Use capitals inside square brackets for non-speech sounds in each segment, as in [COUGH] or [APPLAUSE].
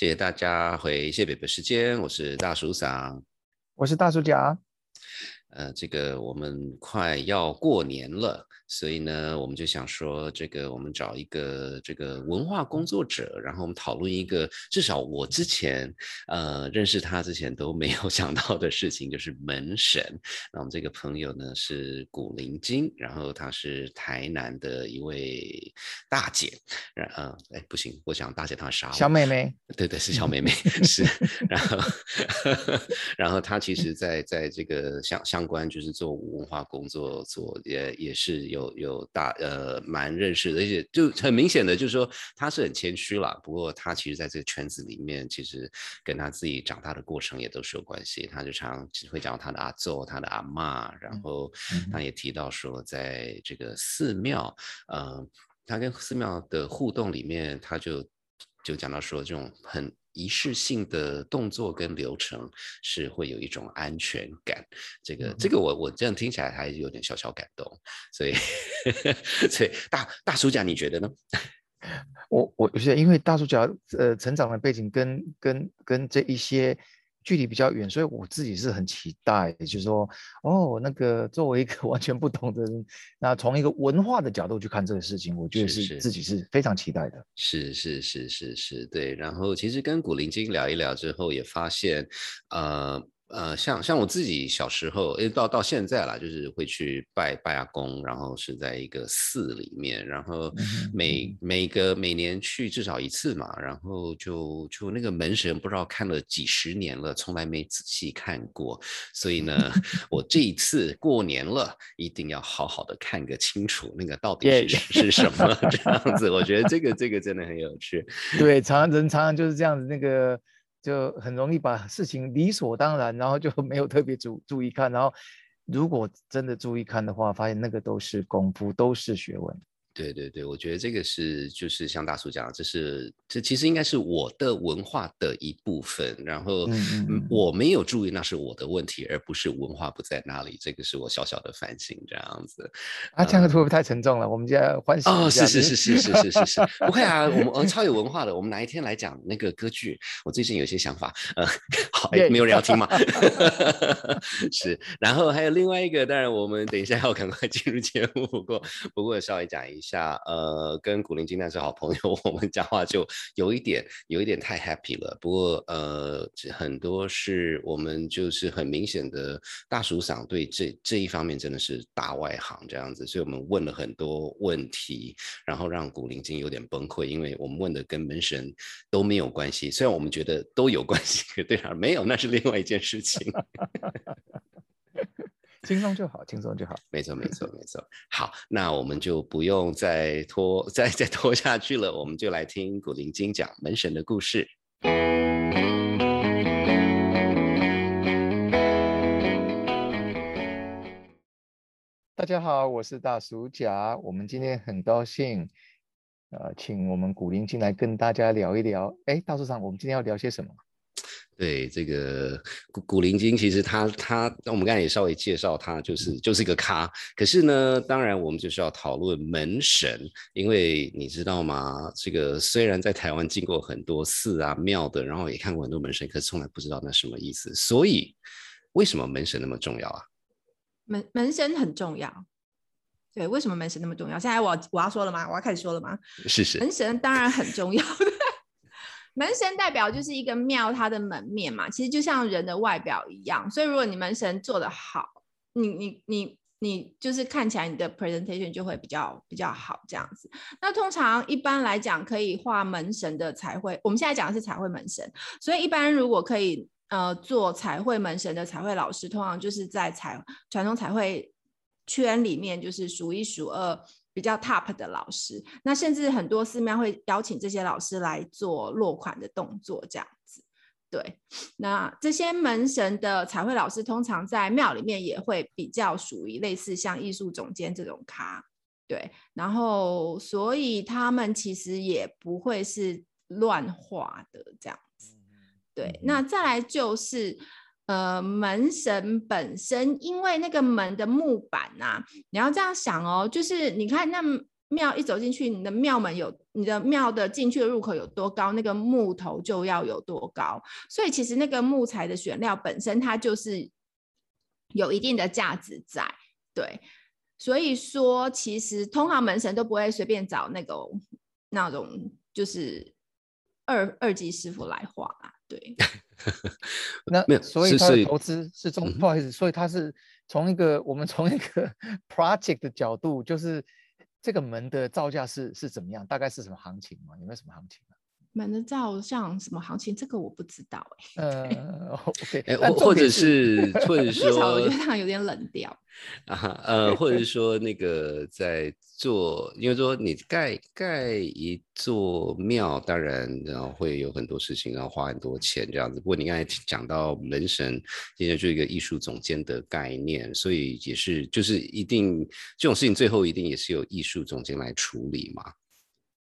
谢谢大家回谢北北时间，我是大叔嗓，我是大叔甲。呃，这个我们快要过年了。所以呢，我们就想说，这个我们找一个这个文化工作者，然后我们讨论一个至少我之前呃认识他之前都没有 [LAUGHS] 想到的事情，就是门神。那我们这个朋友呢是古灵精，然后她是台南的一位大姐，然呃哎不行，我想大姐她杀小妹妹，对对是小妹妹 [LAUGHS] 是，[LAUGHS] 然后然后她其实在在这个相相关就是做文化工作做也也是有。有有大呃蛮认识的，而且就很明显的，就是说他是很谦虚啦。不过他其实在这个圈子里面，其实跟他自己长大的过程也都是有关系。他就常会讲他的阿祖、他的阿妈，然后他也提到说，在这个寺庙，呃，他跟寺庙的互动里面，他就就讲到说这种很。仪式性的动作跟流程是会有一种安全感，这个这个我我这样听起来还有点小小感动，所以 [LAUGHS] 所以大大叔讲你觉得呢？我我觉得因为大叔讲呃成长的背景跟跟跟这一些。距离比较远，所以我自己是很期待，就是说，哦，那个作为一个 [LAUGHS] 完全不同的人，那从一个文化的角度去看这个事情，我觉得是自己是非常期待的。是是是是是，对。然后其实跟古灵精聊一聊之后，也发现，呃。呃，像像我自己小时候，诶，到到现在啦，就是会去拜拜阿公，然后是在一个寺里面，然后每每个每年去至少一次嘛，然后就就那个门神不知道看了几十年了，从来没仔细看过，所以呢，[LAUGHS] 我这一次过年了，一定要好好的看个清楚，那个到底是是什么 [LAUGHS] 这样子，我觉得这个这个真的很有趣。对，常常人常常就是这样子，那个。就很容易把事情理所当然，然后就没有特别注注意看，然后如果真的注意看的话，发现那个都是功夫，都是学问。对对对，我觉得这个是就是像大叔讲，这是这其实应该是我的文化的一部分。然后我没有注意，那是我的问题，而不是文化不在那里。这个是我小小的反省，这样子。啊，这样会不会太沉重了？我们就要欢喜哦，是是是是是是是是，不会啊，我们 [LAUGHS] 超有文化的。我们哪一天来讲那个歌剧？我最近有些想法，呃，好，没有人要听吗？[LAUGHS] [LAUGHS] 是。然后还有另外一个，当然我们等一下要赶快进入节目。不过不过稍微讲一。下下呃，跟古灵精怪是好朋友，[LAUGHS] 我们讲话就有一点有一点太 happy 了。不过呃，很多是我们就是很明显的大叔嗓对这这一方面真的是大外行这样子，所以我们问了很多问题，然后让古灵精有点崩溃，因为我们问的跟门神都没有关系，虽然我们觉得都有关系，对啊，没有那是另外一件事情。[LAUGHS] [LAUGHS] 轻松就好，轻松就好。没错，没错，没错。好，那我们就不用再拖，[LAUGHS] 再再拖下去了。我们就来听古灵精讲门神的故事。大家好，我是大叔甲。我们今天很高兴，呃，请我们古灵精来跟大家聊一聊。哎，大叔长，我们今天要聊些什么？对这个古古灵精，其实他他，我们刚才也稍微介绍他，就是就是一个咖。可是呢，当然我们就是要讨论门神，因为你知道吗？这个虽然在台湾进过很多寺啊庙的，然后也看过很多门神，可是从来不知道那什么意思。所以为什么门神那么重要啊？门门神很重要。对，为什么门神那么重要？现在我我要说了吗？我要开始说了吗？是是，门神当然很重要。[LAUGHS] 门神代表就是一个庙，它的门面嘛，其实就像人的外表一样。所以如果你门神做得好，你你你你就是看起来你的 presentation 就会比较比较好这样子。那通常一般来讲，可以画门神的彩绘，我们现在讲的是彩绘门神。所以一般如果可以呃做彩绘门神的彩绘老师，通常就是在彩传统彩绘圈里面就是数一数二。比较 top 的老师，那甚至很多寺庙会邀请这些老师来做落款的动作，这样子。对，那这些门神的彩绘老师，通常在庙里面也会比较属于类似像艺术总监这种咖。对，然后所以他们其实也不会是乱画的这样子。对，那再来就是。呃，门神本身，因为那个门的木板呐，你要这样想哦，就是你看那庙一走进去，你的庙门有你的庙的进去的入口有多高，那个木头就要有多高。所以其实那个木材的选料本身它就是有一定的价值在，对。所以说，其实通常门神都不会随便找那个那种就是二二级师傅来画啊，对。[LAUGHS] [LAUGHS] 那没有所以他的投资是从 [LAUGHS] 不好意思，所以他是从一个我们从一个 [LAUGHS] project 的角度，就是这个门的造价是是怎么样，大概是什么行情吗？有没有什么行情啊？门的照像什么行情，这个我不知道哎、[LAUGHS] 呃，OK，哎，但或或者是是或者 [LAUGHS] 至少我觉得这样有点冷掉。[LAUGHS] 啊哈，呃，或者是说那个在做，因为说你盖盖一座庙，当然然后会有很多事情，然后花很多钱这样子。不过你刚才讲到门神，今天就是一个艺术总监的概念，所以也是就是一定这种事情最后一定也是由艺术总监来处理嘛。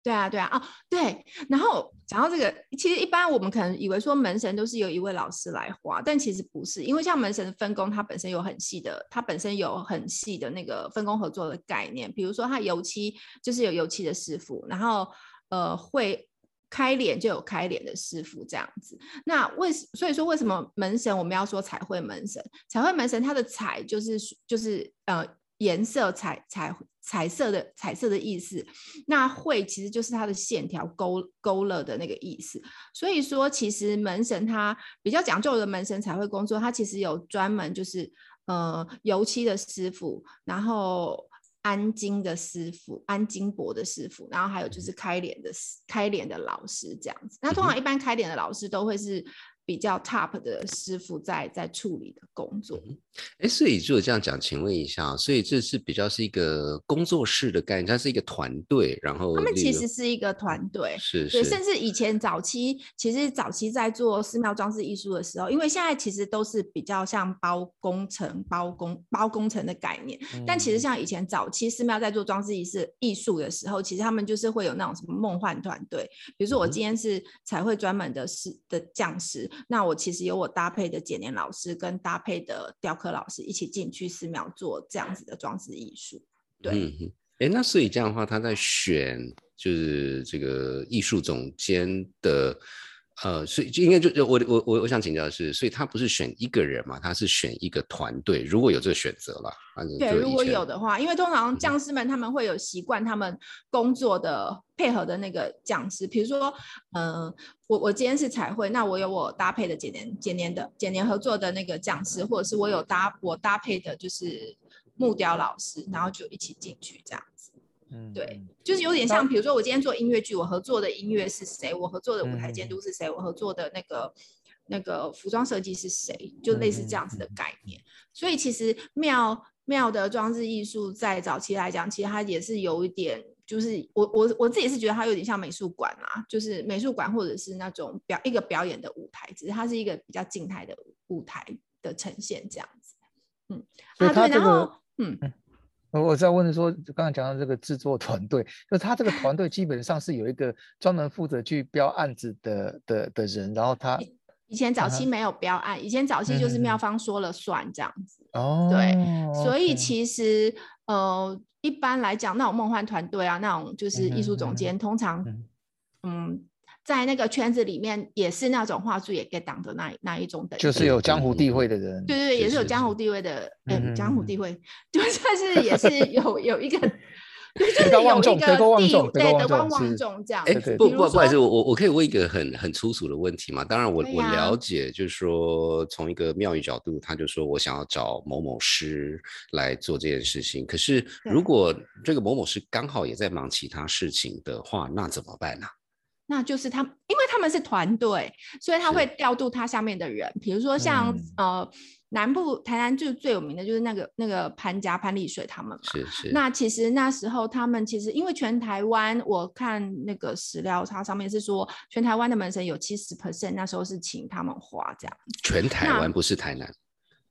对啊，对啊，哦，对。然后讲到这个，其实一般我们可能以为说门神都是由一位老师来画，但其实不是，因为像门神的分工，它本身有很细的，它本身有很细的那个分工合作的概念。比如说，它油漆就是有油漆的师傅，然后呃会开脸就有开脸的师傅这样子。那为所以说为什么门神我们要说彩绘门神？彩绘门神它的彩就是就是呃颜色彩彩彩色的彩色的意思，那绘其实就是它的线条勾勾勒的那个意思。所以说，其实门神他比较讲究的门神彩绘工作，他其实有专门就是呃油漆的师傅，然后安金的师傅，安金箔的师傅，然后还有就是开脸的师开脸的老师这样子。那通常一般开脸的老师都会是比较 top 的师傅在在处理的工作。哎，所以如果这样讲，请问一下，所以这是比较是一个工作室的概念，它是一个团队，然后他们其实是一个团队，是对，是甚至以前早期，其实早期在做寺庙装置艺术的时候，因为现在其实都是比较像包工程、包工包工程的概念，但其实嗯像以前早期寺庙在做装置艺术艺术的时候，其实他们就是会有那种什么梦幻团队，比如说我今天是彩绘专门的师的匠师，那我其实有我搭配的剪年老师跟搭配的雕刻老师一起进去寺庙做这样子的装置艺术。对嗯哼，哎，那所以这样的话，他在选就是这个艺术总监的，呃，所以就应该就我我我我想请教的是，所以他不是选一个人嘛，他是选一个团队，如果有这个选择了，对，如果有的话，因为通常嗯匠师们他们会有习惯，他们工作的配合的那个讲师，比如说，呃，我我今天是彩绘，那我有我搭配的剪年剪年的剪年合作的那个讲师，或者是我有搭我搭配的就是木雕老师，然后就一起进去这样子。嗯对嗯就是有点像，比如说我今天做音乐剧，我合作的音乐是谁？我合作的舞台监嗯督是谁？我合作的那个那个服装设计是谁？就类似这样子的概念。所以其实妙妙的装置艺术在早期来讲，其实它也是有一点，就是我我我自己是觉得它有点像美术馆啊，就是美术馆或者是那种表一个表演的舞台，只是它是一个比较静态的舞台的呈现这样子。嗯，啊对，然后嗯。我我在问说，刚才讲到这个制作团队，就是他这个团队基本上是有一个专门负责去标案子的的的人，然后他以前早期没有标案，以前早期就是嗯嗯嗯。庙方说了算这样子。哦，所以其实呃，一般来讲，那种梦幻团队啊，那种就是艺术总监，通常嗯。嗯，在那个圈子里面也是那种话术也给党的那一那一种等级。就是有江湖地位的人，对对对，也是有是是江湖地位的，嗯，江湖嗯地位，就算 [LAUGHS] 是也是有有一个，就是有一个地位德高望对德高重是望重这样哎不不不好意思，我我我可以问一个很很粗俗的问题吗？当然我，我了解，就是说从一个庙宇角度，他就说我想要找某某师来做这件事情。可是如果这个某某师刚好也在忙其他事情的话，那怎么办呢、那就是他，因为他们是团队，所以他会调度他下面的人，比如说像、嗯呃南部台南就最有名的就是那个那个潘家潘丽水他们嘛。是是，那其实那时候他们其实因为全台湾，我看那个史料，它上面是说全台湾的门神有七十 percent 那时候是请他们画这样。全台湾不是台南。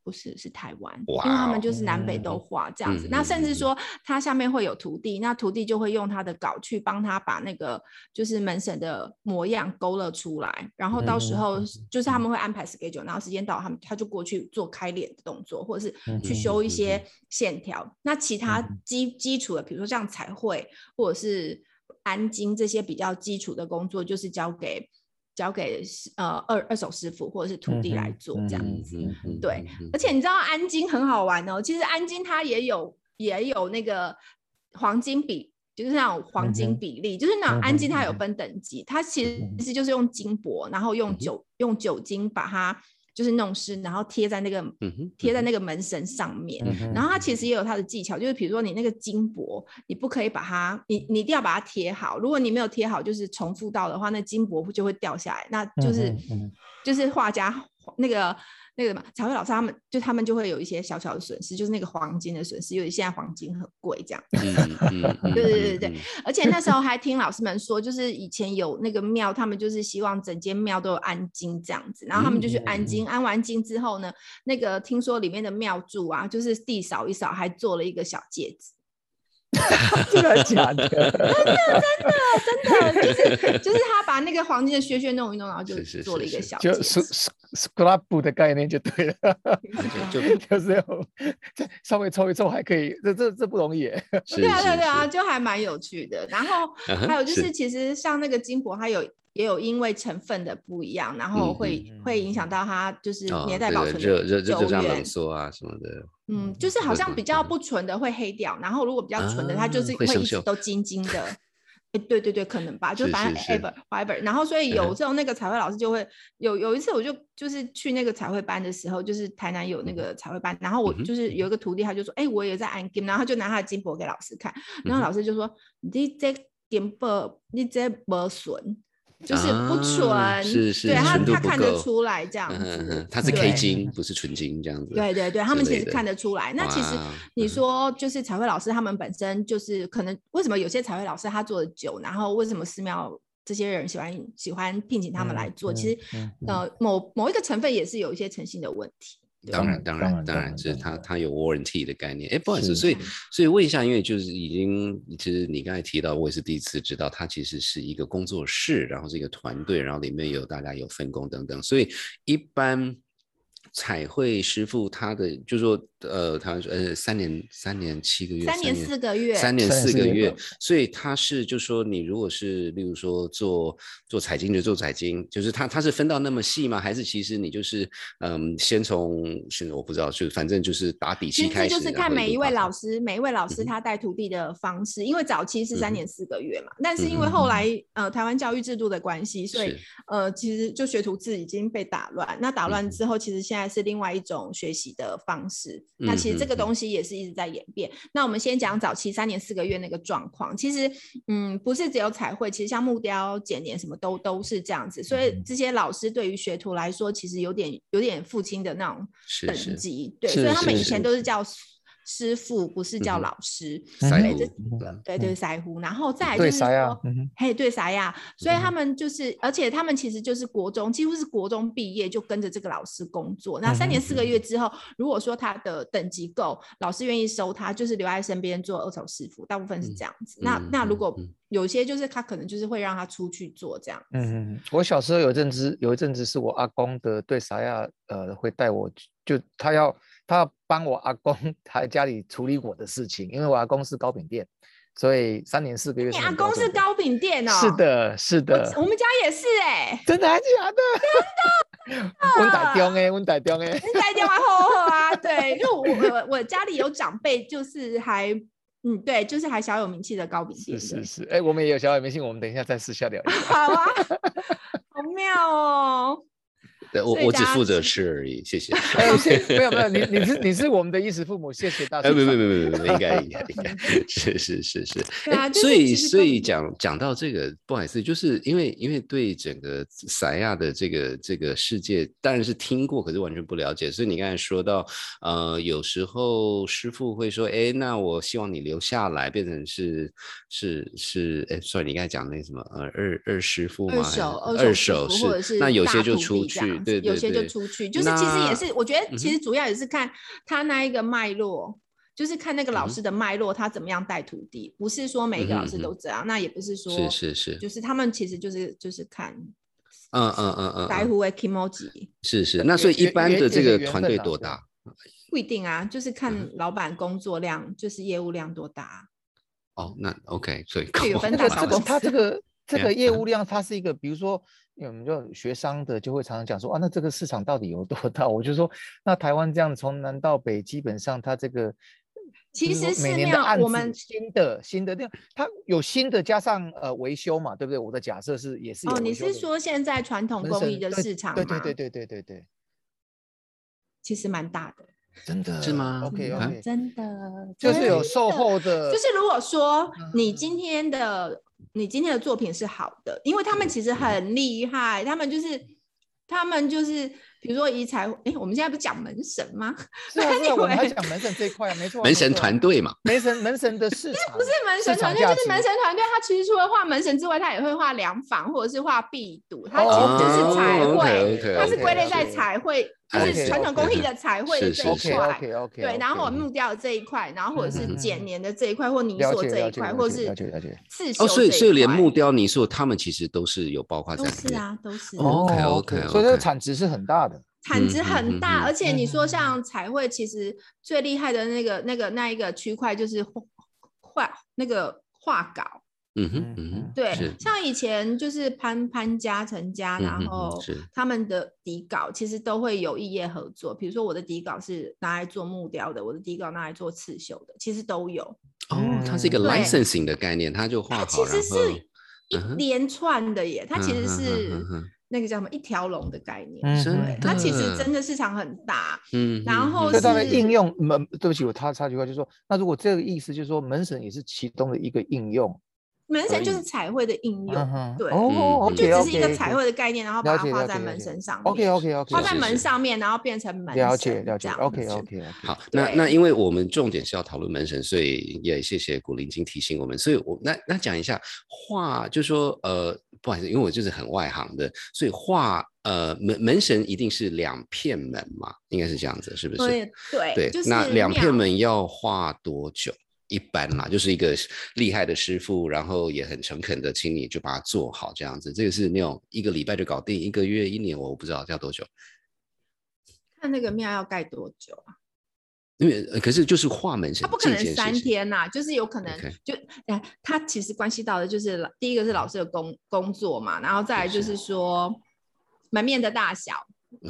不是是台湾，因为他们就是南北都画这样子。嗯那甚至说他下面会有徒弟，那徒弟就会用他的稿去帮他把那个就是门神的模样勾勒出来，然后到时嗯候就是他们会安排 schedule，然后时间到他们他就过去做开脸的动作，或者是去修一些线条。那其他嗯基基础的，比如说像彩绘或者是安金这些比较基础的工作，就是交给交给呃二二手师傅或者是徒弟来做这样嗯子。对而且你知道安金很好玩哦，其实安金它也有也有那个黄金比，就是那种黄金比例，就是那种嗯安金它有分等级，它其实其实就是用金箔，然后用酒用酒精把它就是弄湿，然后贴在那个贴在那个门神上面。嗯然后它其实也有它的技巧，就是比如说你那个金箔，你不可以把它，你你一定要把它贴好。如果你没有贴好，就是重复到的话，那金箔就会掉下来，那就是、就是画家那个那个什么彩绘老师他们就他们就会有一些小小的损失，就是那个黄金的损失，因为现在黄金很贵这样。嗯嗯嗯 [LAUGHS] 对对对对嗯。而且那时候还听老师们说，就是以前有那个庙，他们就是希望整间庙都有安金这样子，然后他们就去安金，安完金之后呢，那个听说里面的庙祝啊，就是地扫一扫，还做了一个小戒指，[LAUGHS] 真的假的？[LAUGHS] 真的就是就是他把那个黄金的靴靴弄一弄，然后就做了一个小戒就指 scrap 的概念就对了，就 [LAUGHS] 是有再稍微抽一抽还可以，这这这不容易对啊，对啊就还蛮有趣的。然后还有就是是，其实像那个金箔，它有也有因为成分的不一样，然后嗯。会、嗯会影响到它就是哦年代保存的热热热久热胀冷远。缩啊什么的，嗯，就是好像比较对。不纯的会黑掉，然后如果比较纯的，它就啊是会都金金的。诶对对对，可能吧，就是反正 ever whatever，然后所以有时候那个彩绘老师就会有有一次我就就是去那个彩绘班的时候，就是台南有那个彩绘班，然后我就是有一个徒弟，他就说，哎、我也在安金，然后他就拿他的金箔给老师看，然后老师就说，你这金箔你这没纯，就是不纯，啊是是对他他看得出来这样嗯哼子哼，它是 K 金，不是纯金这样子。对对对，他们其实看得出来。那其实你嗯说就是彩绘老师他们本身就是可能为什么有些彩绘老师他做的久，然后为什么寺庙这些人喜欢喜欢聘请他们来做？其实嗯嗯呃某某一个成分也是有一些诚信的问题。当然，当然，当然当当然，就是然当然它它有 warranty 的概念。哎，不好意思，所以所以问一下，因为就是已经，其实你刚才提到，我也是第一次知道，它其实是一个工作室，然后是一个团队，然后里面有大家有分工等等，所以一般。彩绘师傅他的就是说，呃，他说呃三年三年七个月，三年四个月三年四个月所以他是就说你如果是例如说做做彩金就做彩金，就是他他是分到那么细吗？还是其实你就是嗯先从是我不知道，就反正就是打底其实漆开始，就是看每一位老师，每一位老师他带徒弟的方式，因为早期是三年四个月嘛，但是因嗯为后哼。来呃台湾教育制度的关系，所以呃其实就学徒制已经被打乱。那打乱之后，其实现在是另外一种学习的方式。那其实这个东西也是一直在演变。那我们先讲早期三年四个月那个状况，其实嗯不是只有彩绘，其实像木雕、剪年什么都都是这样子。所以嗯这些老师对于学徒来说，其实有点有点父亲的那种等是是级，对，所以他们以前都是叫师傅，不是叫老师。腮对，这胡嗯对对腮胡，然后再来就是对啥呀说，嘿，对啥呀？所以他嗯们就是，而且他们其实就是国中，几乎是国中毕业就跟着这个老师工作。那三年嗯四个月之后，如果说他的等级够，老师愿意收他，就是留在身边做二手师傅，大部分是嗯这样子。那嗯那如果嗯嗯有些就是他可能就是会让他出去做这样子。嗯嗯，我小时候有一阵子，有一阵子是我阿公的对啥呀，呃，会带我，就他要他要帮我阿公他家里处理我的事情，[LAUGHS] 因为我阿公是糕饼店，所以三年四个月你阿公是糕饼店哦？是，的，是的，我们家也是哎、真的还是假的？真的，温台中哎，温台中哎，打电话好好啊，对，因为我我我家里有长辈，就是还嗯，对，就是还小有名气的糕饼店。是是是，哎，我们也有小有名气，我们等一下再私下聊一下。好啊，好妙哦。对我我只负责吃而已，谢谢。[LAUGHS] 哎，谢没有没有，你你是你是我们的衣食父母，谢谢大家哎，叔。没没没没没没，应该应该应该，[LAUGHS] 是是是是。对啊哎所以所以讲讲到这个，不好意思，就是因为因为对整个三亚的这个这个世界，当然是听过，可是完全不了解。所以你刚才说到，呃，有时候师傅会说，哎，那我希望你留下来，变成是是是，哎，sorry，你刚才讲那什么，呃，二二师傅吗？二手二二手师傅手是，或者是那有些就出去，子，有些就出去，就是其实也是，我觉得其嗯实主要也是看他那一个脉络。就是看那个老师的脉络，他怎么样带徒弟，不是说每一个老师都这样，那也不是说是是是，就是他们其实就是就是看嗯嗯嗯嗯嗯，白狐的 emoji，是是。那所以一般的这个团队多大？不一定啊，就是嗯看老板工作量，就是业务量多大。哦，那 OK，所以这有分大小公司他这个这个业嗯务量，它是一个，比如说，我们就学商的就会常常讲说啊，那这个市场到底有多大？[LAUGHS] 我就说，那台湾这样从南到北，基本上它这个其实每年的案子我们新的新的那，它有新的加上呃维修嘛，对不对？我的假设是也是哦，你是说现在传统工艺的市场吗？对对对对对对对，其实蛮大的，真的是吗？OK 嗯 OK，真的，就是有售后的，就是如果说你嗯今天的你今天的作品是好的，因为他们其实很厉害，他们就是他们就是比如说以彩，哎，我们现在不是讲门神吗？是啊是啊，我们还 [LAUGHS] 讲门神这一块啊，没错啊，门神团队嘛，门神门神的市 [LAUGHS] 场不是门神团队，就是门神团队。他其实除了画门神之外，他也会画梁房或者是画壁堵，他其哦实就是彩哦绘它是归类在彩绘，就是传统工艺的彩绘的这一块。OK OK，对，然后我木雕的这一块，然后或者是剪年的这一块，或泥塑这一块，或是解了解了解刺绣哦，所以所以连木雕、泥塑，他们其实都是有包括在都里面。是啊，都是。哦 OK，OK，所以这个产值是很大的。产值很大，嗯而且你说嗯像彩绘，其实最厉害的那个、那个、那一个区块就是画画那个画稿。嗯哼嗯嗯哼，对，像以前就是潘潘家、陈家，然后是他们的底稿其实都会有异业合作。比如说我的底稿是拿来做木雕的，我的底稿拿来做刺绣的，其实都有。哦，它是一个 licensing 的概念，它就画它好，其实是然后一连串的耶，它其实是那个叫什么一条龙的概念。嗯真对，它其实真的市场很大。嗯，然后是应用门，对不起，我插插句话，就是说，那如果这个意思就是说，门神也是其中的一个应用。门神就是彩绘的应用，对，哦嗯就只是一个彩绘的概念，然后把它画在门神上面。OK OK OK，画在门上面，然后变成门了解了解，OK OK OK。好，那那因为我们重点是要讨论门神，所以也谢谢古灵精提醒我们。所以我那那讲一下画，就说呃，不好意思，因为我就是很外行的，所以画呃门门神一定是两片门嘛，应该是这样子，是不是？对对对，就是那两片门要画多久？一般啦，就是一个厉害的师傅，然后也很诚恳的，请你就把它做好这样子。这个是那种一个礼拜就搞定，一个月、一年，我不知道要多久。看那个庙要盖多久啊？因为呃可是就是画门神它不可能三天呐、就是有可能就哎，它其实关系到的就是第一个是老师的工工作嘛，然后再来就是说门面的大小。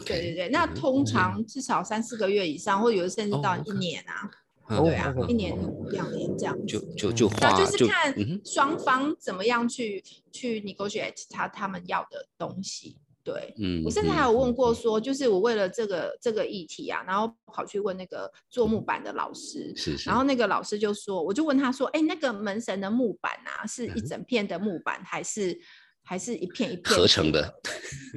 对对对，那嗯通常至少三四个月以上，或者有的甚至到哦一年啊，嗯对啊，一年两年这样就子。就就就是看双方怎么样去去 negotiate 他他们要的东西。对嗯我甚至嗯还有问嗯过说，就是我为了这个这个议题啊，然后跑去问那个做木板的老师，是是，然后那个老师就说，我就问他说，哎，那个门神的木板啊，是一嗯整片的木板，还是还是一片一片合成的？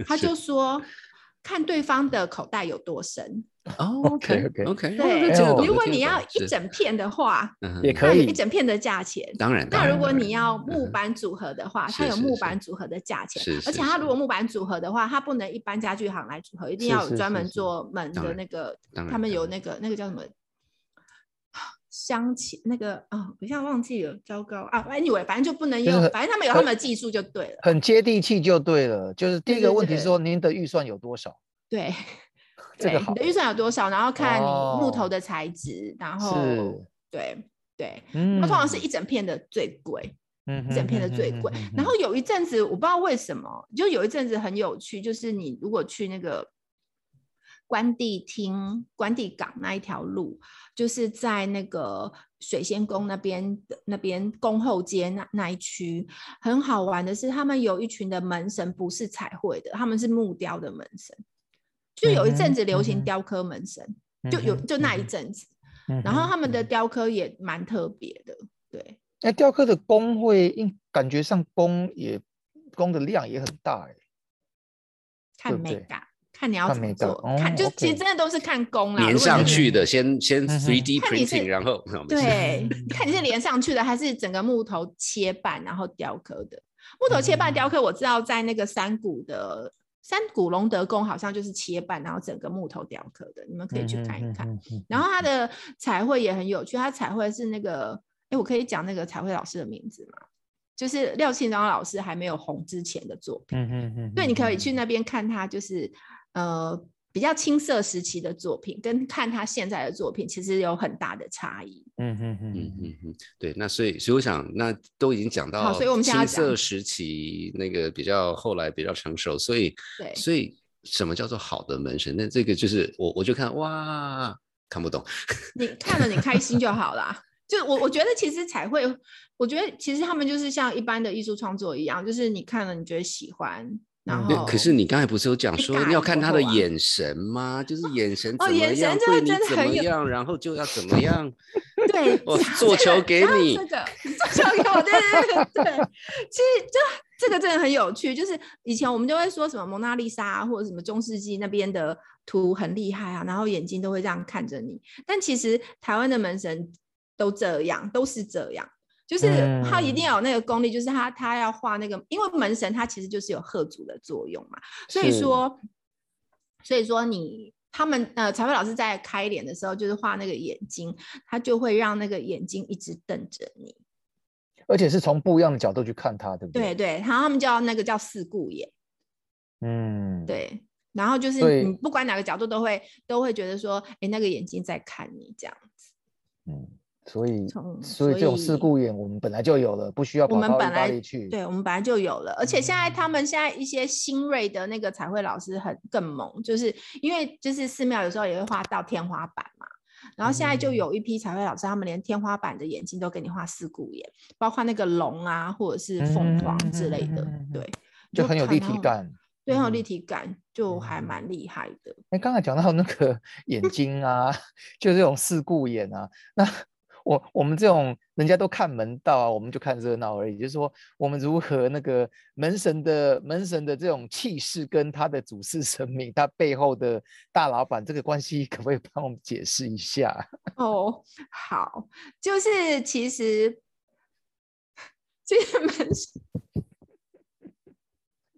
他就说，[LAUGHS] 看对方的口袋有多深。[LAUGHS] 哦 OK，OK OK，对，如果你要一整片的话，[LAUGHS] 也可以那有一整片的价钱。当然，那如果你要木板组合的话，它有木板组合的价钱是，是而且它如果木板组合的话，它不能一般家具行来组合，一定要有专门做门的那个当，然他们有那个那个叫什么？镶嵌那个啊，我现在忘记了，糟糕啊！Anyway，反正就不能用，就是反正他们有他们的技术就对了。很接地气就对了。就是第一个问题是说，您的预算有多少？对，[LAUGHS] 这个好的预算有多少，然后看你木头哦的材质，然后是对对，嗯那通常是一整片的最贵。嗯一整片的最贵。然后有一阵子我不知道为什么，就有一阵子很有趣，就是你如果去那个关帝厅、关帝港那一条路，就是在那个水仙宫那边的那边宫后街那那一区，很好玩的是，他们有一群的门神不是彩绘的，他们是木雕的门神。就有一阵子流行雕刻门神，就有就那一阵子，嗯然后他们的雕刻也蛮特别的，对。那雕刻的工会，应感觉上工也工的量也很大哎。看对不对美感，看你要怎么做，哦看就其实真的都是看工啦。粘如果你是上去的，先先嗯哼 3D 看你 printing，是然后对，看你是连上去的，还是整个木头切半然后雕刻的。木头切半雕刻，我知道在那个山谷的山谷隆德宫好像就是切半，然后整个木头雕刻的，你们可以去看一看。嗯。嗯嗯然后它的彩绘也很有趣，它彩绘是那个，哎，我可以讲那个彩绘老师的名字吗？就是廖庆章老师还没有红之前的作品。嗯嗯嗯，对，你可以去那边看他，就是呃比较青涩时期的作品，跟看他现在的作品其实有很大的差异。嗯嗯嗯嗯嗯嗯，对，那所以所以我想，那都已经讲到，所以我们现在要青涩时期那个比较后来比较成熟，所以对所以什么叫做好的门神？那这个就是我我就看哇看不懂，你看了你开心就好啦。[LAUGHS] 就我我觉得其实彩绘，我觉得其实他们就是像一般的艺术创作一样，就是你看了你觉得喜欢，然嗯后那可是你刚才不是有讲说要看他的眼神吗？就是眼神哦怎么样，对你怎么样，然后就要怎么 [LAUGHS] 样。对我做球 [LAUGHS] 给你这个做球给我，对对对对，其实就这个真的很有趣。就是以前我们就会说什么蒙娜丽莎啊或者什么中世纪那边的图很厉害啊，然后眼睛都会这样看着你。但其实台湾的门神都这样，都是这样。就是他一定要有那个功力，就是他他要画那个，因为门神他其实就是有贺主的作用嘛，所以是说，所以说你他们呃彩绘老师在开脸的时候，就是画那个眼睛，他就会让那个眼睛一直瞪着你。而且是从不一样的角度去看他，对不对？对对，然后他们叫那个叫四顾眼，嗯，对。然后就是你不管哪个角度都会都会觉得说，哎，那个眼睛在看你这样子。嗯，所以所以这种事故眼我们本来就有了，不需要我跑到本来大利去。对，我们本来就有了，而且现在他嗯们现在一些新锐的那个彩绘老师很更猛，就是因为就是寺庙有时候也会画到天花板嘛，然后现在就嗯有一批彩绘老师，他们连天花板的眼睛都给你画四顾眼，包括那个龙啊或者是凤凰之类的，对，就很有立体感。对，很有立嗯体感，就还嗯蛮厉害的。哎，刚才讲到那个 [LAUGHS] 眼睛啊，[LAUGHS] 就这种四顾眼啊，那我我们这种人家都看门道啊，我们就看热闹而已。就是说，我们如何那个门神的门神的这种气势跟他的主事神明，他背后的大老板这个关系，[LAUGHS] 可不可以帮我们解释一下？[LAUGHS] 哦，好，就是其实其实门神 [LAUGHS]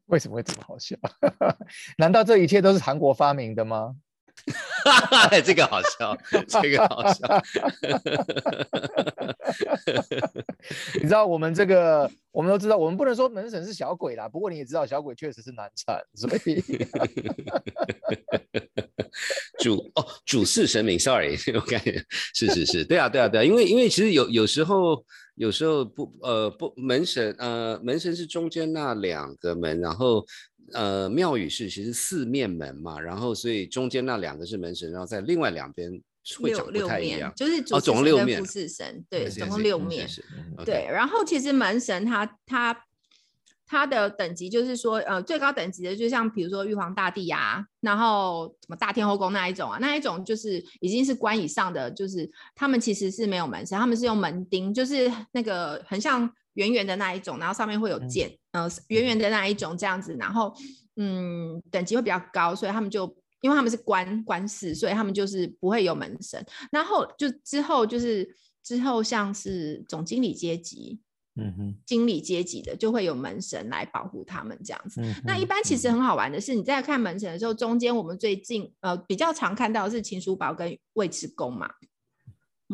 为什么会这么好笑？难道这一切都是韩国发明的吗？[LAUGHS] 这个好笑，这个好笑。[LAUGHS] 你知道我们这个，我们都知道，我们不能说门神是小鬼啦。不过你也知道，小鬼确实是难产，所以 [LAUGHS] 主哦，主事神明，sorry，我感觉是是是，对啊对啊对啊，因为因为其实有有时候有时候不呃不门神呃门神是中间那两个门，然后呃庙宇是其实四面门嘛，然后所以中间那两个是门神，然后在另外两边会长不六六面太一样，，就是主哦总共六面副事神，对，总共六面。对，然后其实门神他他他的等级就是说，呃，最高等级的就像比如说玉皇大帝啊，然后什么大天后宫那一种啊，那一种就是已经是官以上的，就是他们其实是没有门神，他们是用门钉，就是那个很像圆圆的那一种，然后上面会有嗯剑，呃，圆圆的那一种这样子，然后嗯，等级会比较高，所以他们就。因为他们是官官士，所以他们就是不会有门神。然后就之后就是之后像是总经理阶级，嗯哼，经理阶级的，就会有门神来保护他们这样子。嗯那一般其实很好玩的是，你在看门神的时候，中间我们最近呃比较常看到的是秦叔宝跟尉迟恭嘛，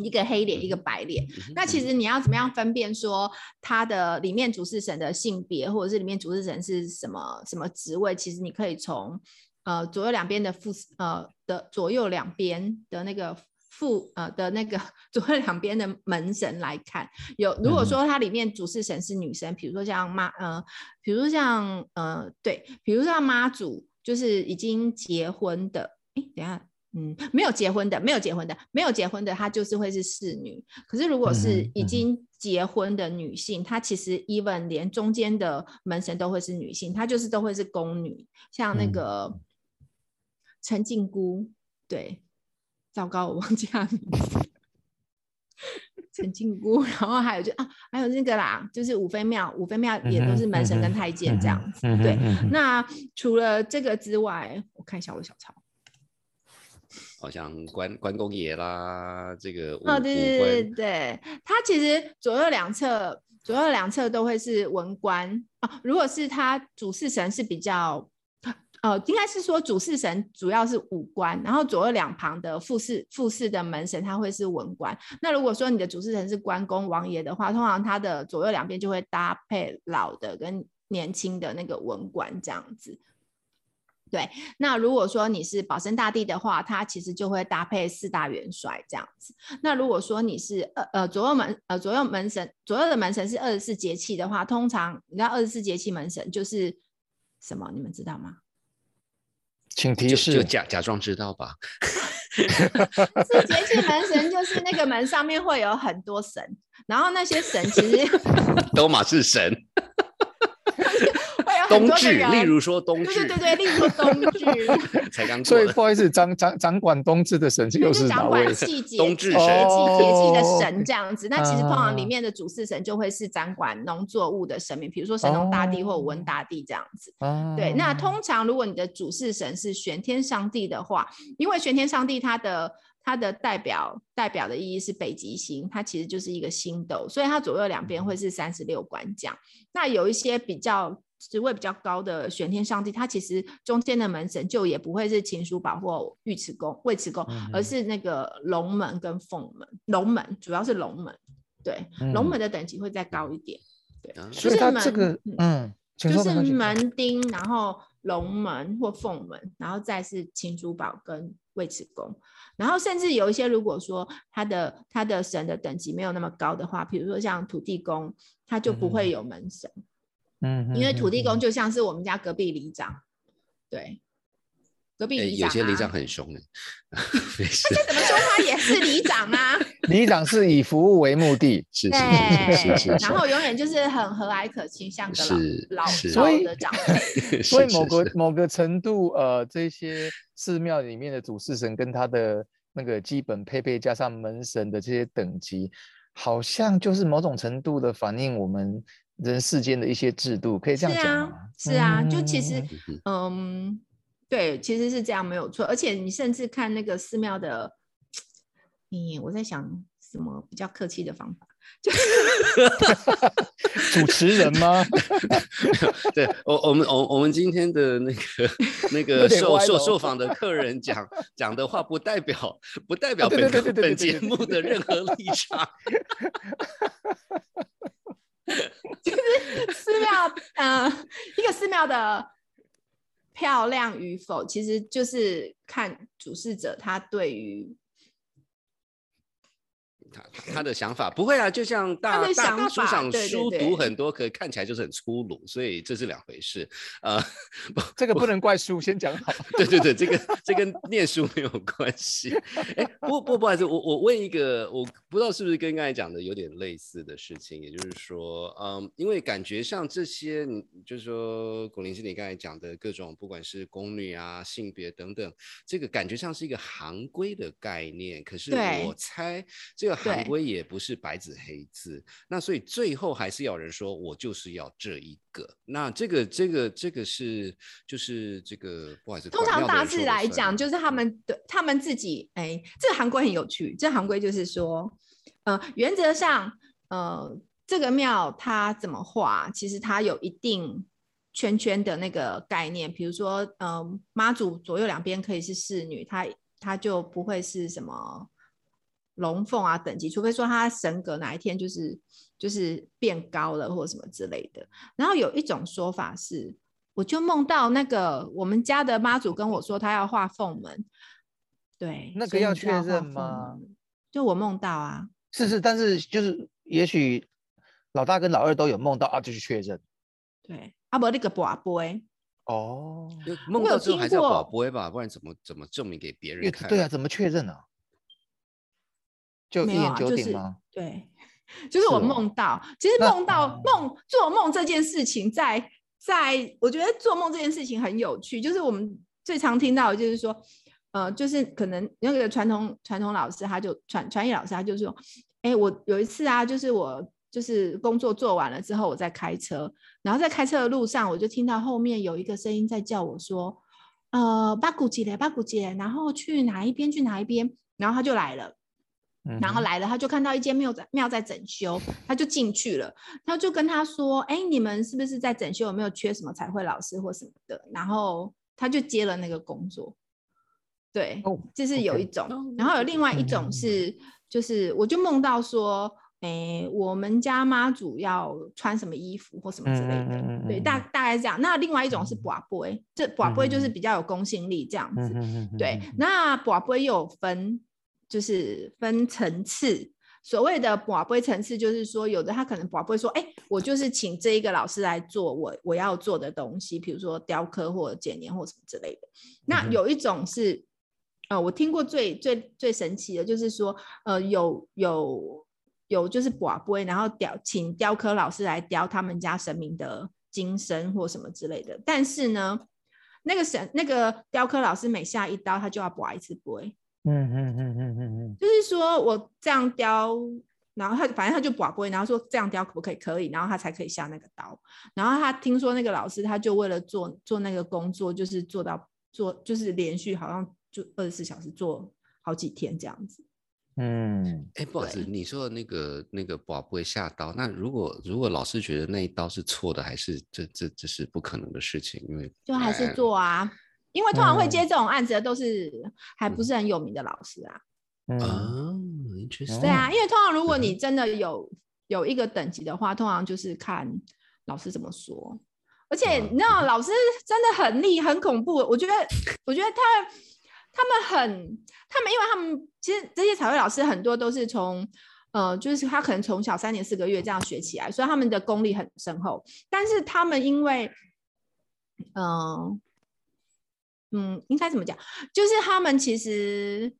一个黑脸，一个白脸。那其实你要怎么样分辨说他的里面主事神的性别，或者是里面主事神是什么什么职位？其实你可以从呃左右两边的副呃的左右两边的那个副呃的那个左右两边的门神来看。有如果说它里面主事神是女生，比如说像妈呃，比如像呃对，比如像妈祖，就是已经结婚的。哎，等下。嗯，没有结婚的，没有结婚的，没有结婚的，她就是会是侍女。可是如果是已经结婚的女性，她其实 even 连中间的门神都会是女性，她就是都会是宫女，像那嗯个陈靖姑，对，糟糕，我忘记她的名字。陈靖姑，然后还有就啊，还有那个啦，就是五妃庙，五妃庙也都是门神跟太监这样子。对，那除了这个之外，我看一下我的小抄。好像关关公爷啦，这个武哦，对武对对对，它其实左右两侧，左右两侧都会是文官啊。如果是他主事神是比较，呃，应该是说主事神主要是武官，然后左右两旁的副事副事的门神他会是文官。那如果说你的主事神是关公王爷的话，通常他的左右两边就会搭配老的跟年轻的那个文官这样子。对，那如果说你是保生大帝的话，他其实就会搭配四大元帅这样子。那如果说你是呃呃左右门呃左右门神左右的门神是二十四节气的话，通常你知道二十四节气门神就是什么？你们知道吗？请提就就示。假假装知道吧。[LAUGHS] 四节气门神就是那个门上面会有很多神，然后那些神其实 [LAUGHS] 都马是神，[LAUGHS] 冬至。例如说冬至，对对对，例如说冬至。[LAUGHS] 才刚所以不好意思，掌掌掌管冬至的神又就是是哪位掌管？气节、节冬至神气、节气的哦神这样子。那其实通常里啊面的主事神就会是掌管农作物的神明，比如说神农大帝或武文哦大帝这样子。啊对，那通常如果你的主事神是玄天上帝的话，因为玄天上帝他的它的代表代表的意义是北极星，它其实就是一个星斗，所以它左右两边会是三十六官将。那有一些比较职位比较高的玄天上帝，他其实中间的门神就也不会是秦叔宝或尉迟恭、尉迟恭，而嗯。是那个龙门跟凤门。龙门主要是龙门，对，龙嗯门的等级会再高一点，对，啊。所以就是这个嗯就是门丁，然后龙门或凤门，然后再是秦叔宝跟尉迟恭，然后甚至有一些如果说他的他的神的等级没有那么高的话，比如说像土地公，他就不会有门神，嗯，因为土地公嗯。就像是我们家隔壁里长，对，隔壁哎里长、啊有些里长很凶的，[LAUGHS] 没事，怎么说他也是里长啊，[LAUGHS] 里长是以服务为目的，是是，是是是然后永远就是很和蔼可亲，像个老老所以的长辈。[LAUGHS] 所以某个某个程度，呃，这些寺庙里面的主事神跟他的那个基本配备，加上门神的这些等级，好像就是某种程度的反映我们人世间的一些制度，可以这样是啊讲吗？，是啊，就其实嗯，对，其实是这样没有错。而且你甚至看那个寺庙的，你我在想什么比较客气的方法，[LAUGHS] 主持人吗？[LAUGHS] 对我我们我我们今天的那个那 [LAUGHS] 个受受受访的客人讲讲的话，不代表不代表本本节目的任何立场。[LAUGHS] 就是寺庙，呃，一个寺庙的漂亮与否，其实就是看主事者他对于他他的想法不会啊，就像大大书上书读很多，可看起来就是很粗鲁，所以这是两回事。呃，这个不能怪书，先讲好。对对对，这个这跟念书没有关系。哎，不不不好意思，我我问一个，我不知道是不是跟刚才讲的有点类似的事情，也就是说，嗯，因为感觉上这些，你就是说，龚林是你刚才讲的各种，不管是宫女啊、性别等等，这个感觉上是一个行规的概念。可是我猜这个行对规也不是白纸黑字，那所以最后还是要有人说我就是要这一个。那这个这个这个是就是这个不好意思，通常大致来讲，就是他嗯们的他们自己，哎，这个行规很有趣。这行规就是说，呃，原则上，呃，这个庙它怎么画，其实它有一定圈圈的那个概念。比如说，嗯、妈祖左右两边可以是侍女，她她就不会是什么龙凤啊等级，除非说他神格哪一天就是就是变高了或者什么之类的。然后有一种说法是，我就梦到那个我们家的妈祖跟我说，他要画凤门，对，那个要确认吗？就我梦到啊，是是，但是就是也许老大跟老二都有梦到啊，就去确认。对，啊不那个寡杯，哦，就梦到之后听还是要保过不吧，不然怎么怎么证明给别人看？对啊，怎么确认啊？就没有啊，就是九鼎吗？对，就是我梦到，其实梦到哦梦做梦这件事情在，在我觉得做梦这件事情很有趣，就是我们最常听到的就是说，呃，就是可能那个传统传统老师他就传传艺老师他就说，哎，我有一次啊，就是我就是工作做完了之后，我在开车，然后在开车的路上，我就听到后面有一个声音在叫我说，呃，巴古吉嘞，巴古吉嘞，然后去哪一边去哪一边，然后他就来了。嗯然后来了，他就看到一间庙在庙在整修，他就进去了，他就跟他说：“哎，你们是不是在整修？有没有缺什么彩绘老师或什么的？”然后他就接了那个工作。对，哦这是有一种哦然后有另外一嗯种是，就是我就梦到说，诶，我们家妈祖要穿什么衣服或什么之类的，对，嗯嗯嗯嗯大大概是这样。那另外一种是嗯卜杯，这卜杯就是嗯比较有公信力这样子。嗯嗯嗯，对，那卜杯又有分，就是分层次。所谓的卜杯层次，就是说有的他可能卜杯说，哎、我就是请这一个老师来做我我要做的东西，比如说雕刻或者剪年或什么之类的。那有一种是，呃，我听过最最最神奇的，就是说，呃，有有有就是卜杯，然后雕请雕刻老师来雕他们家神明的金身或什么之类的，但是呢。那个神那个雕刻老师每下一刀，他就要卜一次杯，嗯嗯嗯嗯嗯嗯就是说我这样雕，然后他反正他就卜杯，然后说这样雕可不可以？可以，然后他才可以下那个刀。然后他听说那个老师，他就为了做做那个工作，就是做到做就是连续好像就二十四小时做好几天这样子。嗯，哎，不好意思，你说的那个那个宝不会下刀，那如果如果老师觉得那一刀是错的，还是这这这是不可能的事情，因为就还是哎做啊，因为通常会嗯接这种案子的都是还不是很有名的老师啊。嗯啊，interesting，对啊，因为通常如果嗯你真的有有一个等级的话，通常就是看老师怎么说。而且嗯你知道，老师真的很厉很恐怖。我觉得，我觉得他他们很，他们因为他们其实这些彩绘老师很多都是从呃，就是他可能从小三年四个月这样学起来，所以他们的功力很深厚。但是他们因为，嗯、嗯，应该怎么讲？就是他们其实，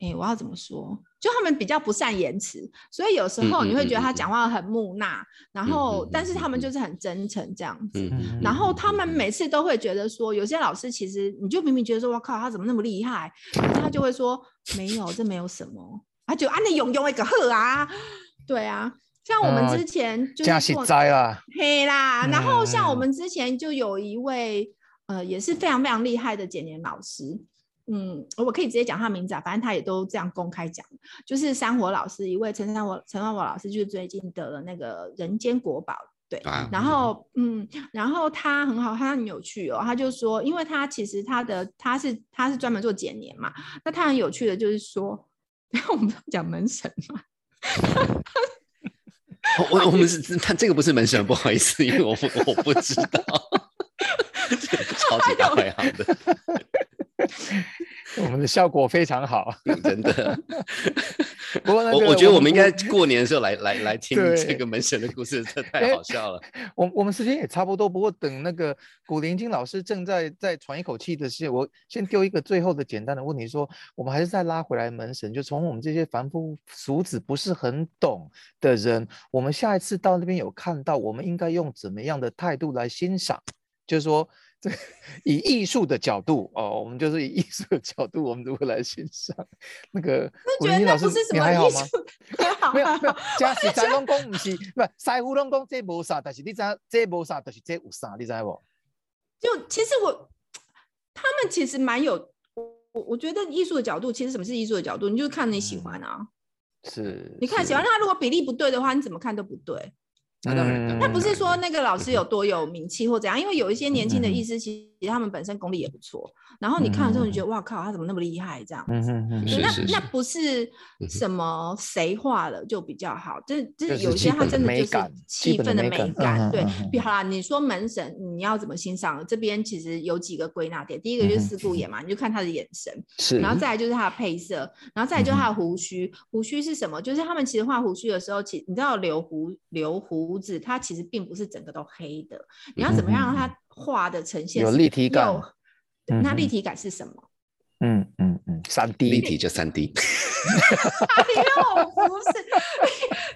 哎，我要怎么说？就他们比较不善言辞，所以有时候你会觉得他讲话很木讷，然后但是他们就是很真诚这样子。嗯然后他们每次都会觉得说，有些老师其实你就明明觉得说，我靠，他怎么那么厉害？可是他就会说，没有，这没有什么。他就啊，你用用一个呵啊，对啊。像我们哦之前就是做灾啦，黑啦，然后像我嗯们之前就有一位呃也是非常非常厉害的简年老师，嗯，我可以直接讲他名字啊，反正他也都这样公开讲，就是山火老师，一位陈山火陈山火老师，就是最近得了那个人间国宝。对，啊然后嗯，然后他很好，他很有趣哦。他就说，因为他其实他的他是他是专门做简年嘛，那他很有趣的就是说，[LAUGHS] 我们讲门神嘛，[LAUGHS] 我我我们是他这个不是门神，不好意思，因为我不我不知道，这个 [LAUGHS] 超级大 [LAUGHS] 排行的，[LAUGHS] 我们的效果非常好。真的。不过那个我我觉得我们应该不过年的时候来来来听对这个门神的故事，这太哎好笑了。我我们时间也差不多，不过等那个古灵精老师正在在喘一口气的时候，我先丢一个最后的简单的问题说，我们还是再拉回来门神，就从我们这些凡夫俗子不是很懂的人，我们下一次到那边有看到，我们应该用怎么样的态度来欣赏？就是说，这以艺术的角度哦，我们就是以艺术的角度，我们如何来欣赏那个古觉得灵精老师那不是？什你么还好吗？艺术，还好没有没有好，[LAUGHS] 假实在拢讲毋是，不师傅拢讲这无啥，但是你知影这无啥，但是这有啥，你知无？就其实我他们其实蛮有，我我觉得艺术的角度，其实什么是艺术的角度？你就是看你喜嗯欢啊，是，你看喜欢他，如果比例不对的话，你怎么看都不对。那当然，嗯那不是说那个老师有多有名气或怎样，因为有一些年轻的嗯艺师，其实他们本身功力也不错。然后你看了之后，你觉得哇靠，他怎么那么厉害？这样嗯哼哼对是是那那不是什么谁画了就比较好，这这就是有一些他真的就是气氛的美感。对比好啦，你说门神你要怎么欣赏？这边其实有几个归纳点，第一个就是四顾眼嘛，你就看他的眼神，是，然后再来就是他的配色，然后再来就是他的胡须。胡须是什么？就是他们其实画胡须的时候，其你知道留胡留胡子，它其实并不是整个都黑的，你要怎么样让它画的呈现有是立体感对那立体感是什么？嗯嗯嗯，三立 D 体就三 D，[LAUGHS] 哎呦，不是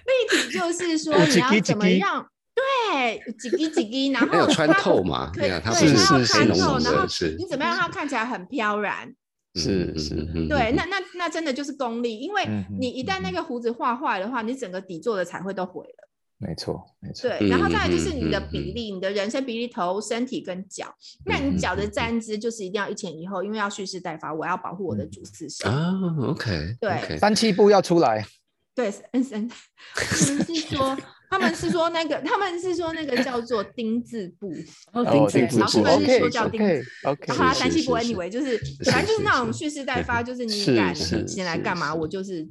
立体，就是说你要怎么样？对，几滴几滴，然后有穿透嘛？对，是它要是是穿透，是然后是你怎么样让它看起来很飘然？是是对，那那那真的就是功力，因为你一旦那嗯个胡子画坏的话，你整个底座的彩绘都毁了。没错没错，对，然后再来就是嗯你的嗯比例，你的人生比例，头、身体跟脚。那你脚的站姿就是一定要一前一后，因为要蓄势待发，我要保护我的主次神。啊，OK，对三七步要出来，[LAUGHS] 对，嗯嗯，他们是说，他们是说那个，他们是说那个叫做丁字步，哦，哦丁字步，然后他们是说叫丁 OK 字 OK，然后他是单细部是是 anyway 就是是反正就是是那种蓄势待发，就是你敢是你进来干嘛，我就是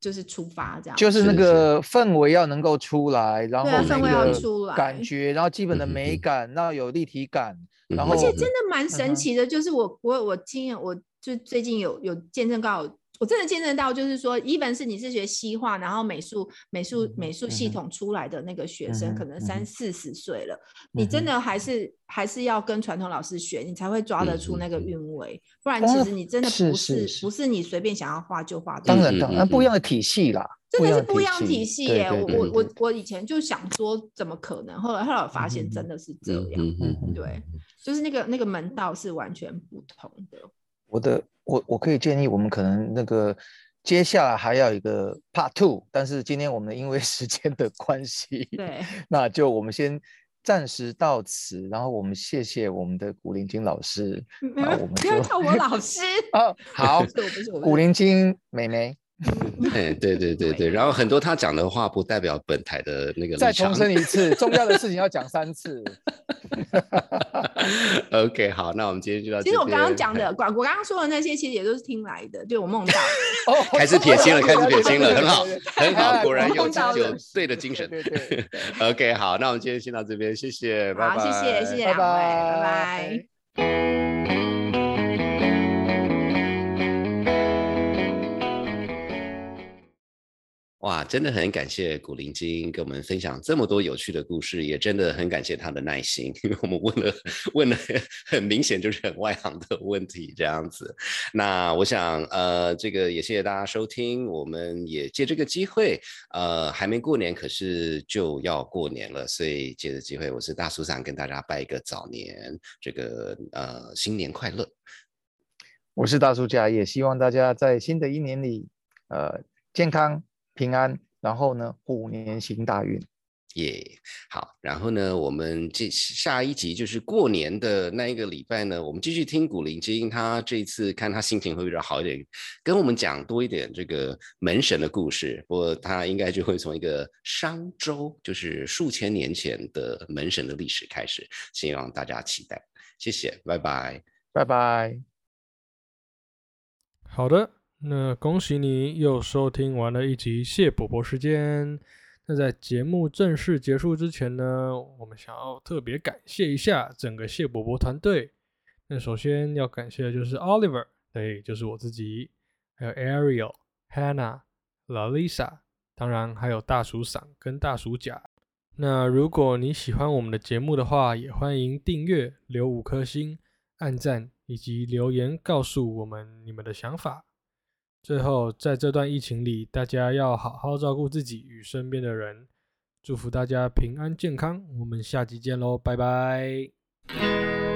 就是出发这样。就是。那个氛围要能够出来，然后氛围要出来感觉，然后基本的美感，然后有立体感，然嗯。后而且真的蛮神奇的，就是我我我经验，我就最近有有见证到，我真的见证到，就是说，even 是你是学西画，然后美术美术美术系统出来的那个学生，嗯可能三四十岁了，你真的还是还是要跟传统老师学，你才会抓得出那个韵味，不然哦其实你真的是不是不是你随便想要画就画的。当然当然不嗯一样的体系啦，真的是不不一样体系耶！我我我我以前就想说怎么可能，后来后来我发现嗯真的是这样，嗯嗯嗯对，就是那个那个门道是完全不同的。我的我我可以建议我们可能那个接下来还要一个 Part Two，但是今天我们因为 [LAUGHS] 时间的关系，对，那就我们先暂时到此，然后我们谢谢我们的古灵精老师没有好我们不要叫我老师。[LAUGHS] 哦，好古是灵精美眉，哎，对对对对，然后很多他讲的话不代表本台的那个再重。申一次，重要的事情要讲三次。[LAUGHS] [LAUGHS] OK，好，那我们今天就到这。其实我刚刚讲的，我我刚刚说的那些，其实也都是听来的，对我梦到。哦，[LAUGHS] 开始撇清了，[LAUGHS] 开始撇清了，很好，很好，果然有有对的精神。OK，好，那我们今天先到这边，谢谢，拜好，拜，谢谢谢谢两位，拜拜。哇，真的很感谢古灵精跟我们分享这么多有趣的故事，也真的很感谢他的耐心，因为我们问了 [LAUGHS] 问了很明显就是很外行的问题这样子。那我想，呃，这个也谢谢大家收听，我们也借这个机会，呃，还没过年，可是就要过年了，所以借着机会，我是大叔想跟大家拜一个早年，这个呃新年快乐。我是大叔家，也希望大家在新的一年里，呃，健康平安，然后呢，虎年行大运。耶好，然后呢，我们这下一集就是过年的那一个礼拜呢，我们继续听古灵精，他这一次看他心情会比较好一点，跟我们讲多一点这个门神的故事。不过他应该就会从一个商周，就是数千年前的门神的历史开始，希望大家期待。谢谢，拜拜。拜拜。好的，那恭喜你又收听完了一集谢伯伯时间。那在节目正式结束之前呢，我们想要特别感谢一下整个谢伯伯团队。那首先要感谢的就是 Oliver，对，就是我自己，还有 Ariel、Hannah、Lalisa，当然还有大鼠伞跟大鼠甲。那如果你喜欢我们的节目的话，也欢迎订阅、留五颗星、按赞以及留言告诉我们你们的想法。最后，在这段疫情里，大家要好好照顾自己与身边的人，祝福大家平安健康。我们下集见喽，拜拜。